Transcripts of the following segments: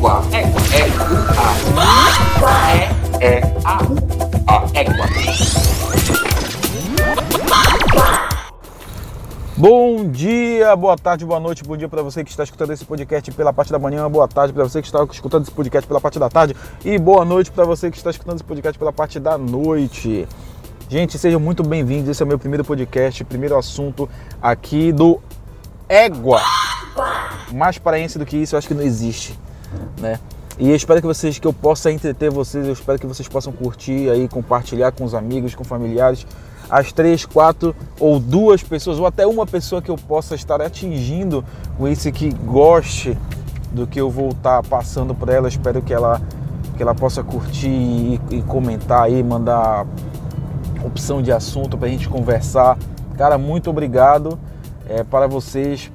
Égua. Égua. É-U-A. É-É-A-U-A. Égua. Bom dia, boa tarde, boa noite, bom dia para você que está escutando esse podcast pela parte da manhã, boa tarde para você que está escutando esse podcast pela parte da tarde e boa noite para você que está escutando esse podcast pela parte da noite. Gente, sejam muito bem-vindos. Esse é o meu primeiro podcast, primeiro assunto aqui do Égua. Mais paraense do que isso, eu acho que não existe, né? E eu espero que vocês, que eu possa entreter vocês, eu espero que vocês possam curtir aí, compartilhar com os amigos, com familiares as três, quatro ou duas pessoas, ou até uma pessoa que eu possa estar atingindo com esse que goste do que eu vou estar passando para ela. Espero que ela, que ela possa curtir e, e comentar aí, mandar opção de assunto para a gente conversar. Cara, muito obrigado é, para vocês,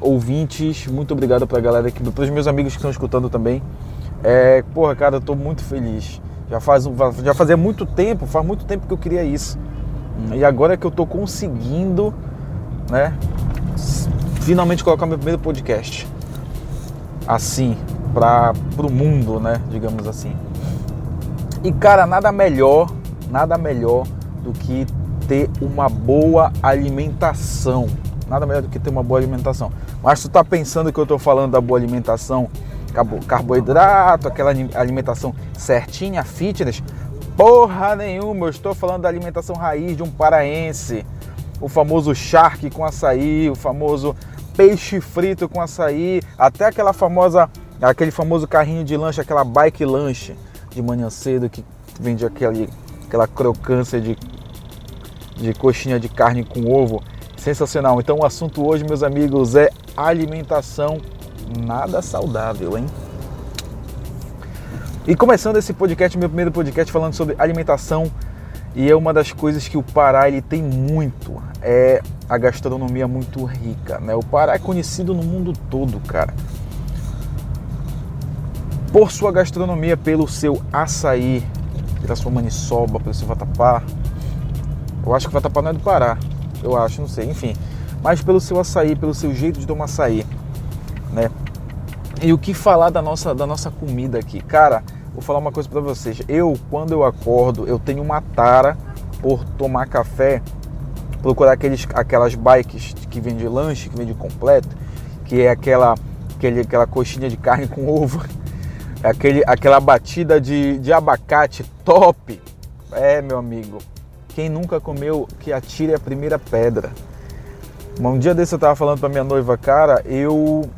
ouvintes. Muito obrigado para a galera aqui, para os meus amigos que estão escutando também. É, porra, cara, eu estou muito feliz. Já, faz, já fazia muito tempo, faz muito tempo que eu queria isso. E agora é que eu tô conseguindo, né, finalmente colocar meu primeiro podcast assim para o mundo, né, digamos assim. E cara, nada melhor, nada melhor do que ter uma boa alimentação. Nada melhor do que ter uma boa alimentação. Mas tu tá pensando que eu tô falando da boa alimentação, carboidrato, aquela alimentação certinha, fitness? Porra nenhuma, eu estou falando da alimentação raiz de um paraense. O famoso charque com açaí, o famoso peixe frito com açaí, até aquela famosa, aquele famoso carrinho de lanche, aquela bike lanche de manhã cedo que vende aquele, aquela crocância de, de coxinha de carne com ovo. Sensacional. Então o assunto hoje, meus amigos, é alimentação nada saudável, hein? E começando esse podcast, meu primeiro podcast falando sobre alimentação, e é uma das coisas que o Pará ele tem muito, é a gastronomia muito rica, né? O Pará é conhecido no mundo todo, cara. Por sua gastronomia, pelo seu açaí, pela sua maniçoba, pelo seu vatapá. Eu acho que o vatapá não é do Pará, eu acho, não sei, enfim. Mas pelo seu açaí, pelo seu jeito de tomar açaí, né? E o que falar da nossa, da nossa comida aqui? Cara, vou falar uma coisa para vocês. Eu, quando eu acordo, eu tenho uma tara por tomar café, procurar aqueles, aquelas bikes que vende lanche, que vende completo, que é aquela, aquele, aquela coxinha de carne com ovo, aquele, aquela batida de, de abacate top. É, meu amigo, quem nunca comeu, que atire a primeira pedra. Um dia desse eu tava falando pra minha noiva, cara, eu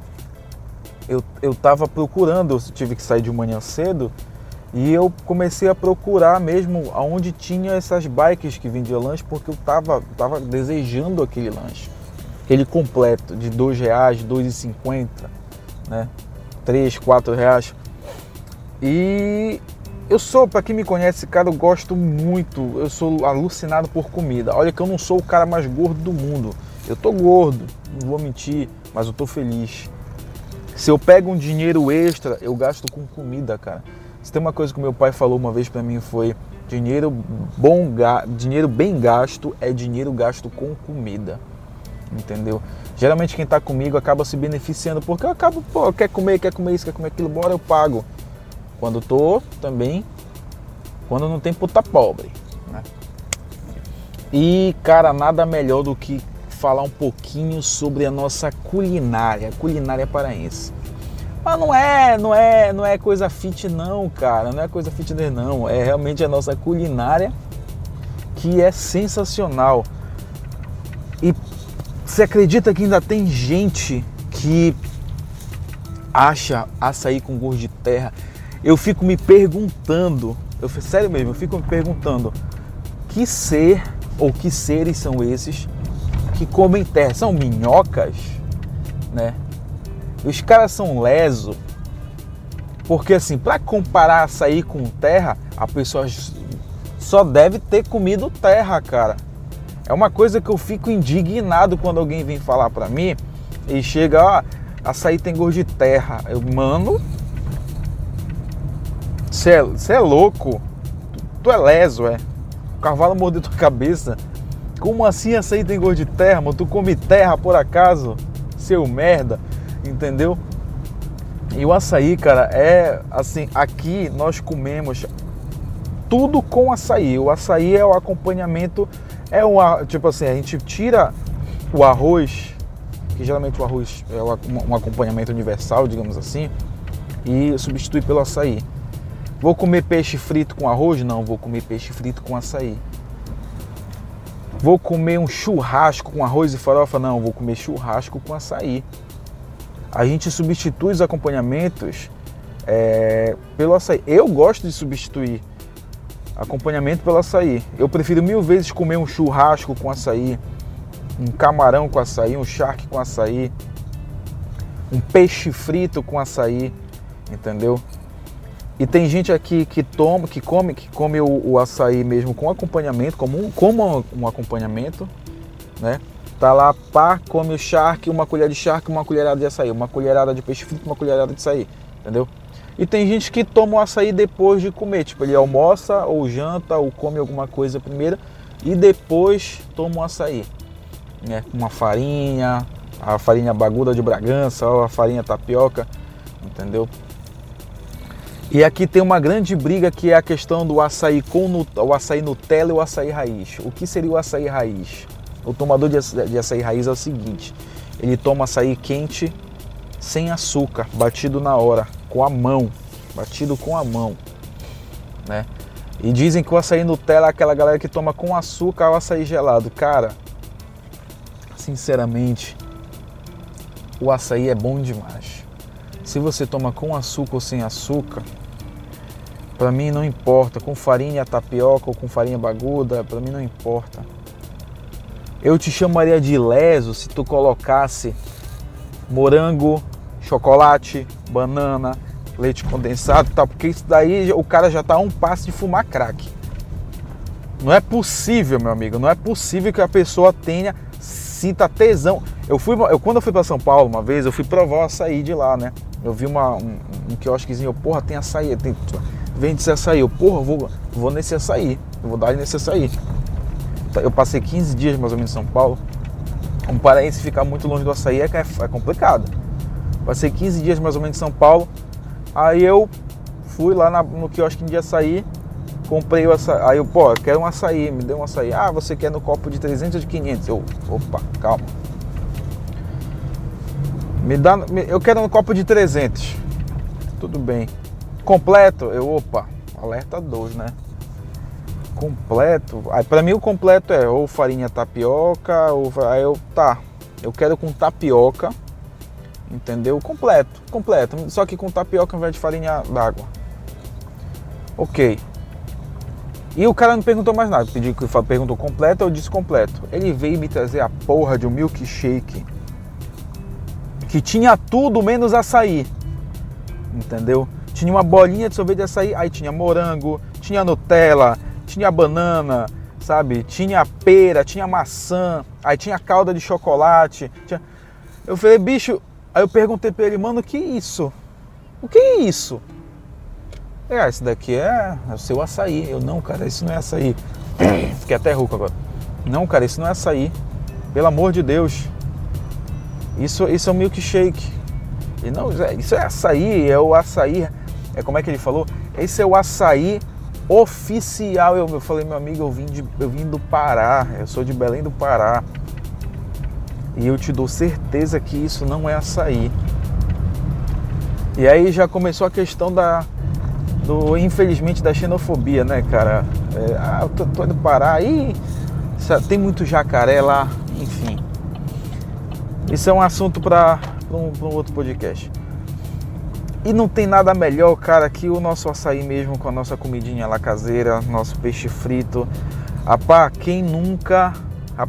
eu, eu tava procurando, eu tive que sair de manhã cedo e eu comecei a procurar mesmo aonde tinha essas bikes que vendiam lanche, porque eu tava, tava desejando aquele lanche. Aquele completo de dois reais, dois e cinquenta, né? Três, quatro reais. E eu sou, para quem me conhece, cara, eu gosto muito, eu sou alucinado por comida. Olha que eu não sou o cara mais gordo do mundo. Eu tô gordo, não vou mentir, mas eu tô feliz. Se eu pego um dinheiro extra, eu gasto com comida, cara. Se tem uma coisa que meu pai falou uma vez para mim foi dinheiro bom, dinheiro bem gasto é dinheiro gasto com comida. Entendeu? Geralmente quem tá comigo acaba se beneficiando porque eu acabo, pô, quer comer, quer comer isso, quer comer aquilo, bora eu pago. Quando tô também, quando não tem puta pobre, né? E cara, nada melhor do que falar um pouquinho sobre a nossa culinária, culinária paraense. Mas não é, não é, não é coisa fit não, cara, não é coisa fitness não, é realmente a nossa culinária que é sensacional. E você acredita que ainda tem gente que acha açaí com gosto de terra? Eu fico me perguntando, eu sério mesmo, eu fico me perguntando que ser ou que seres são esses que comem terra são minhocas, né? Os caras são leso, porque assim, para comparar açaí com terra, a pessoa só deve ter comido terra, cara. É uma coisa que eu fico indignado quando alguém vem falar para mim e chega, ó, açaí tem gosto de terra. Eu, mano, você é, é louco? Tu, tu é leso, é? O cavalo mordeu tua cabeça. Como assim açaí tem gosto de terra, mano? Tu come terra por acaso? Seu merda, entendeu? E o açaí, cara, é assim, aqui nós comemos tudo com açaí. O açaí é o acompanhamento, é um, tipo assim, a gente tira o arroz, que geralmente o arroz é um acompanhamento universal, digamos assim, e substitui pelo açaí. Vou comer peixe frito com arroz? Não, vou comer peixe frito com açaí. Vou comer um churrasco com arroz e farofa? Não, vou comer churrasco com açaí. A gente substitui os acompanhamentos é, pelo açaí. Eu gosto de substituir acompanhamento pelo açaí. Eu prefiro mil vezes comer um churrasco com açaí, um camarão com açaí, um charque com açaí, um peixe frito com açaí, entendeu? E tem gente aqui que toma, que come, que come o, o açaí mesmo com acompanhamento, como um, como um acompanhamento, né? Tá lá, pá, come o charque, uma colher de charque, uma colherada de açaí, uma colherada de peixe frito, uma colherada de açaí, entendeu? E tem gente que toma o açaí depois de comer, tipo, ele almoça ou janta ou come alguma coisa primeiro e depois toma o açaí, né? Uma farinha, a farinha baguda de Bragança ou a farinha tapioca, entendeu? E aqui tem uma grande briga que é a questão do açaí com o açaí Nutella e o açaí raiz. O que seria o açaí raiz? O tomador de açaí raiz é o seguinte: ele toma açaí quente sem açúcar, batido na hora, com a mão, batido com a mão, né? E dizem que o açaí Nutella é aquela galera que toma com açúcar o açaí gelado. Cara, sinceramente, o açaí é bom demais. Se você toma com açúcar ou sem açúcar, para mim não importa. Com farinha tapioca ou com farinha baguda, para mim não importa. Eu te chamaria de leso se tu colocasse morango, chocolate, banana, leite condensado, tal, porque isso daí o cara já tá a um passo de fumar crack. Não é possível, meu amigo, não é possível que a pessoa tenha sinta tesão. Eu fui, eu quando eu fui para São Paulo uma vez, eu fui provar o açaí de lá, né? Eu vi uma, um, um quiosquezinho, porra, tem açaí, tem, vende esse açaí. Eu, porra, vou, vou nesse açaí, eu vou dar nesse açaí. Tá, eu passei 15 dias mais ou menos em São Paulo. Um paraense ficar muito longe do açaí é, é complicado. Passei 15 dias mais ou menos em São Paulo. Aí eu fui lá na, no quiosque de açaí, comprei o açaí. Aí eu, pô, eu quero um açaí, me deu um açaí. Ah, você quer no copo de 300 ou de 500? Eu, opa, calma. Me dá, eu quero um copo de 300. Tudo bem. Completo? Eu, opa, alerta 2, né? Completo. Aí para mim o completo é ou farinha tapioca, ou aí eu tá. Eu quero com tapioca. Entendeu? Completo, completo. Só que com tapioca ao invés de farinha d'água. Ok. E o cara não perguntou mais nada. Pedi que perguntou completo, eu disse completo. Ele veio me trazer a porra de um milkshake que tinha tudo menos açaí. Entendeu? Tinha uma bolinha de sorvete de açaí, aí tinha morango, tinha Nutella, tinha banana, sabe? Tinha pera, tinha maçã, aí tinha calda de chocolate. Tinha... Eu falei, bicho, aí eu perguntei pra ele, mano, o que é isso? O que é isso? É, esse daqui é, é o seu açaí. Eu, não, cara, isso não é açaí. Fiquei até rouco agora. Não, cara, isso não é açaí. Pelo amor de Deus. Isso, isso é um milkshake. E não, isso é açaí, é o açaí. É como é que ele falou? Esse é o açaí oficial. Eu, eu falei, meu amigo, eu vim, de, eu vim do Pará, eu sou de Belém do Pará. E eu te dou certeza que isso não é açaí. E aí já começou a questão da, do, infelizmente, da xenofobia, né, cara? É, ah, eu tô, tô do Pará, e tem muito jacaré lá. Isso é um assunto para um, um, outro podcast. E não tem nada melhor, cara, que o nosso açaí mesmo com a nossa comidinha lá caseira, nosso peixe frito. Apá, quem nunca.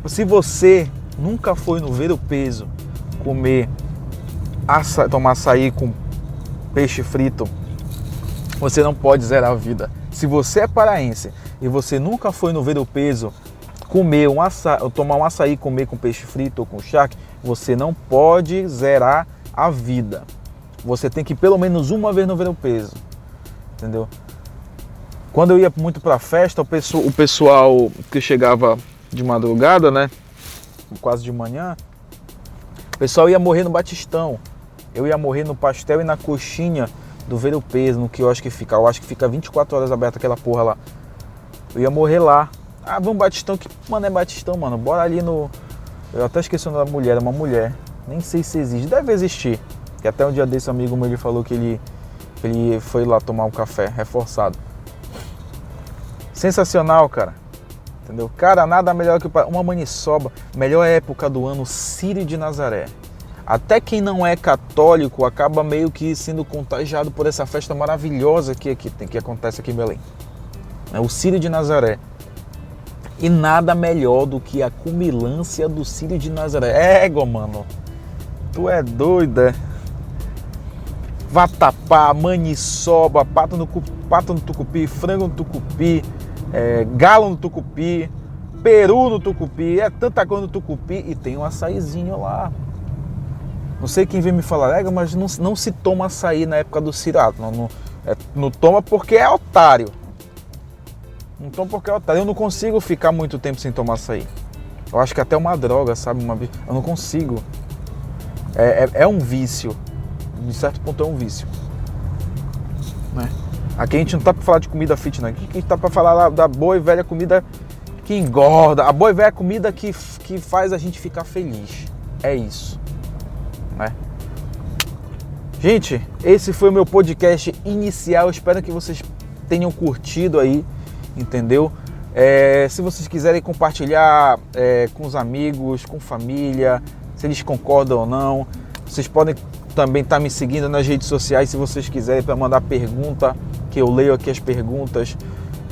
Se você nunca foi no Ver o Peso comer, aça, tomar açaí com peixe frito, você não pode zerar a vida. Se você é paraense e você nunca foi no Ver o Peso comer um açaí, tomar um açaí comer com peixe frito ou com charque, você não pode zerar a vida. Você tem que pelo menos uma vez no ver o peso. Entendeu? Quando eu ia muito pra festa, o pessoal, o pessoal que chegava de madrugada, né? Quase de manhã, o pessoal ia morrer no Batistão. Eu ia morrer no pastel e na coxinha do Ver o Peso, no que eu acho que fica. Eu acho que fica 24 horas aberta aquela porra lá. Eu ia morrer lá. Ah, vamos Batistão, que mano é Batistão, mano. Bora ali no. Eu até esqueci o nome da mulher, é uma mulher. Nem sei se existe. Deve existir. Que até um dia desse amigo meu ele falou que ele, ele foi lá tomar um café reforçado. Sensacional, cara. Entendeu? Cara, nada melhor que uma maniçoba. Melhor época do ano, Sírio de Nazaré. Até quem não é católico acaba meio que sendo contagiado por essa festa maravilhosa que, que, que acontece aqui em Belém. É o Sírio de Nazaré. E nada melhor do que a cumilância do Sírio de Nazaré. Égua, mano. Tu é doida. Vatapá, maniçoba, pato no, pato no tucupi, frango no tucupi, é, galo no tucupi, peru no tucupi, é tanta coisa no tucupi e tem um açaizinho lá. Não sei quem vem me falar, é, mas não, não se toma açaí na época do cirato. Não, não, é, não toma porque é otário. Não toma porque é otário. Eu não consigo ficar muito tempo sem tomar açaí. Eu acho que até uma droga, sabe? Uma, eu não consigo. É, é, é um vício. De certo ponto é um vício. Né? Aqui a gente não tá para falar de comida fitness, aqui a gente tá para falar da boa e velha comida que engorda, a boa e velha comida que, que faz a gente ficar feliz. É isso. Né? Gente, esse foi o meu podcast inicial. espero que vocês tenham curtido aí, entendeu? É, se vocês quiserem compartilhar é, com os amigos, com família, se eles concordam ou não, vocês podem também estar tá me seguindo nas redes sociais se vocês quiserem para mandar pergunta que eu leio aqui as perguntas,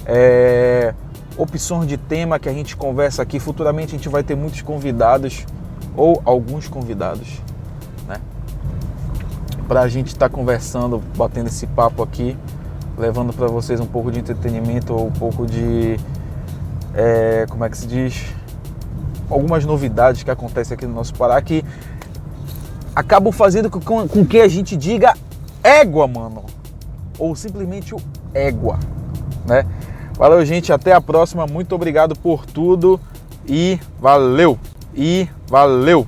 é, opções de tema que a gente conversa aqui. Futuramente a gente vai ter muitos convidados ou alguns convidados, né? Para a gente estar tá conversando, batendo esse papo aqui, levando para vocês um pouco de entretenimento ou um pouco de, é, como é que se diz, algumas novidades que acontecem aqui no nosso Pará que acabam fazendo com, com que a gente diga égua, mano ou simplesmente o égua, né? Valeu, gente, até a próxima. Muito obrigado por tudo e valeu. E valeu.